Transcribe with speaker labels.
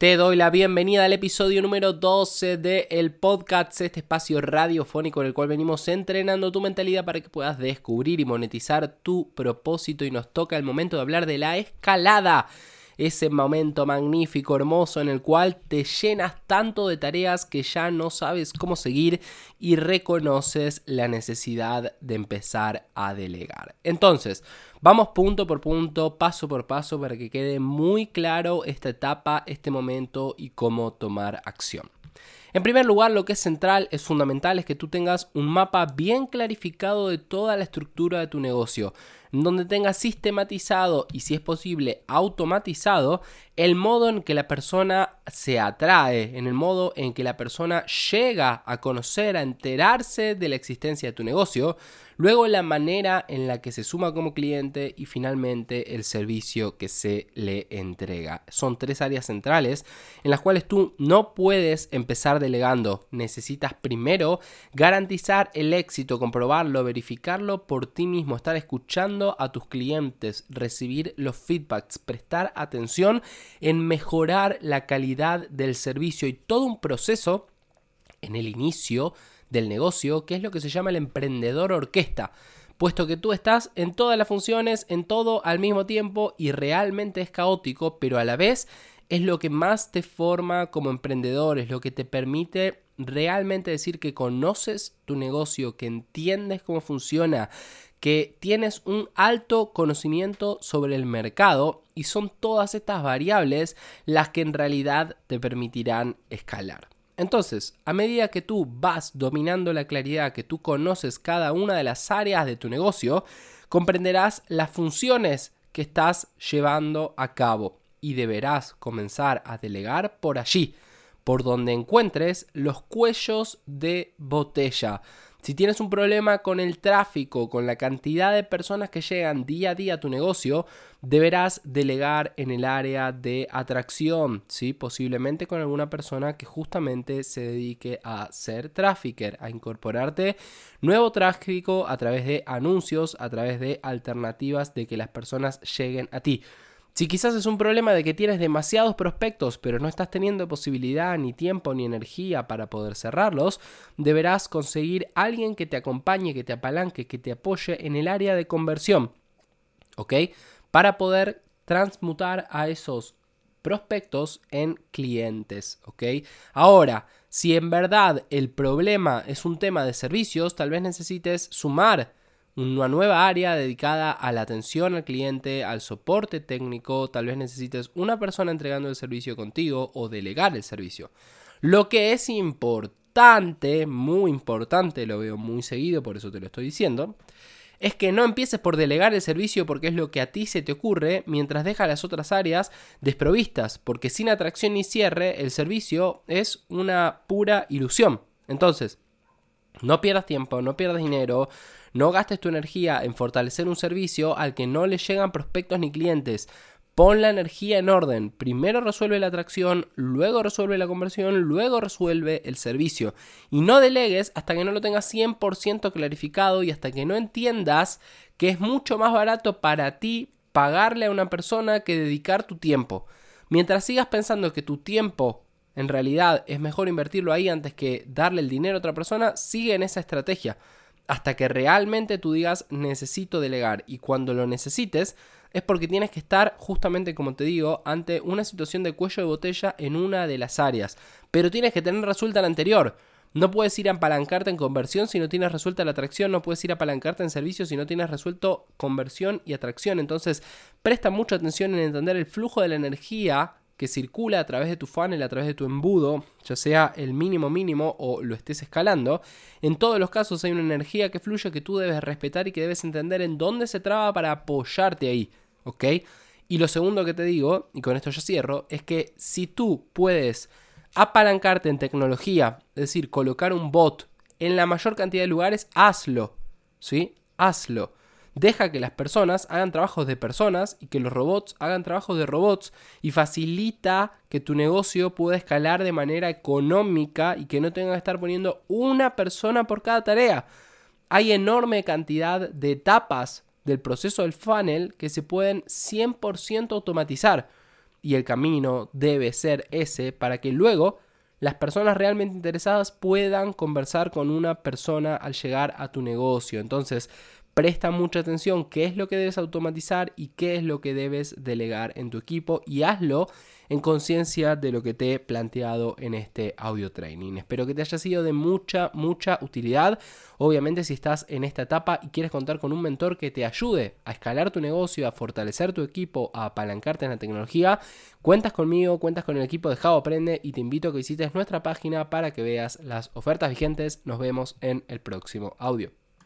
Speaker 1: Te doy la bienvenida al episodio número 12 de El Podcast, este espacio radiofónico en el cual venimos entrenando tu mentalidad para que puedas descubrir y monetizar tu propósito y nos toca el momento de hablar de la escalada ese momento magnífico, hermoso, en el cual te llenas tanto de tareas que ya no sabes cómo seguir y reconoces la necesidad de empezar a delegar. Entonces, vamos punto por punto, paso por paso, para que quede muy claro esta etapa, este momento y cómo tomar acción. En primer lugar, lo que es central, es fundamental, es que tú tengas un mapa bien clarificado de toda la estructura de tu negocio donde tenga sistematizado y si es posible automatizado el modo en que la persona se atrae, en el modo en que la persona llega a conocer, a enterarse de la existencia de tu negocio, luego la manera en la que se suma como cliente y finalmente el servicio que se le entrega. Son tres áreas centrales en las cuales tú no puedes empezar delegando. Necesitas primero garantizar el éxito, comprobarlo, verificarlo por ti mismo, estar escuchando a tus clientes, recibir los feedbacks, prestar atención en mejorar la calidad del servicio y todo un proceso en el inicio del negocio, que es lo que se llama el emprendedor orquesta, puesto que tú estás en todas las funciones, en todo al mismo tiempo y realmente es caótico, pero a la vez es lo que más te forma como emprendedor, es lo que te permite realmente decir que conoces tu negocio, que entiendes cómo funciona, que tienes un alto conocimiento sobre el mercado y son todas estas variables las que en realidad te permitirán escalar. Entonces, a medida que tú vas dominando la claridad, que tú conoces cada una de las áreas de tu negocio, comprenderás las funciones que estás llevando a cabo y deberás comenzar a delegar por allí, por donde encuentres los cuellos de botella si tienes un problema con el tráfico, con la cantidad de personas que llegan día a día a tu negocio, deberás delegar en el área de atracción, ¿sí? posiblemente con alguna persona que justamente se dedique a ser trafficker, a incorporarte nuevo tráfico a través de anuncios, a través de alternativas de que las personas lleguen a ti. Si quizás es un problema de que tienes demasiados prospectos pero no estás teniendo posibilidad ni tiempo ni energía para poder cerrarlos, deberás conseguir alguien que te acompañe, que te apalanque, que te apoye en el área de conversión. ¿Ok? Para poder transmutar a esos prospectos en clientes, ¿ok? Ahora, si en verdad el problema es un tema de servicios, tal vez necesites sumar una nueva área dedicada a la atención al cliente, al soporte técnico, tal vez necesites una persona entregando el servicio contigo o delegar el servicio. Lo que es importante, muy importante, lo veo muy seguido, por eso te lo estoy diciendo, es que no empieces por delegar el servicio porque es lo que a ti se te ocurre mientras dejas las otras áreas desprovistas, porque sin atracción ni cierre el servicio es una pura ilusión. Entonces, no pierdas tiempo, no pierdas dinero, no gastes tu energía en fortalecer un servicio al que no le llegan prospectos ni clientes. Pon la energía en orden. Primero resuelve la atracción, luego resuelve la conversión, luego resuelve el servicio. Y no delegues hasta que no lo tengas 100% clarificado y hasta que no entiendas que es mucho más barato para ti pagarle a una persona que dedicar tu tiempo. Mientras sigas pensando que tu tiempo en realidad es mejor invertirlo ahí antes que darle el dinero a otra persona, sigue en esa estrategia hasta que realmente tú digas necesito delegar y cuando lo necesites es porque tienes que estar justamente como te digo ante una situación de cuello de botella en una de las áreas, pero tienes que tener resuelta la anterior. No puedes ir a apalancarte en conversión si no tienes resuelta la atracción, no puedes ir a apalancarte en servicio si no tienes resuelto conversión y atracción. Entonces, presta mucha atención en entender el flujo de la energía que circula a través de tu funnel, a través de tu embudo, ya sea el mínimo mínimo o lo estés escalando, en todos los casos hay una energía que fluye que tú debes respetar y que debes entender en dónde se traba para apoyarte ahí, ¿ok? Y lo segundo que te digo, y con esto ya cierro, es que si tú puedes apalancarte en tecnología, es decir, colocar un bot en la mayor cantidad de lugares, hazlo, ¿sí? Hazlo. Deja que las personas hagan trabajos de personas y que los robots hagan trabajos de robots y facilita que tu negocio pueda escalar de manera económica y que no tenga que estar poniendo una persona por cada tarea. Hay enorme cantidad de etapas del proceso del funnel que se pueden 100% automatizar. y el camino debe ser ese para que luego las personas realmente interesadas puedan conversar con una persona al llegar a tu negocio. Entonces, presta mucha atención qué es lo que debes automatizar y qué es lo que debes delegar en tu equipo y hazlo en conciencia de lo que te he planteado en este audio training. Espero que te haya sido de mucha, mucha utilidad. Obviamente si estás en esta etapa y quieres contar con un mentor que te ayude a escalar tu negocio, a fortalecer tu equipo, a apalancarte en la tecnología, cuentas conmigo, cuentas con el equipo de Java Aprende y te invito a que visites nuestra página para que veas las ofertas vigentes. Nos vemos en el próximo audio.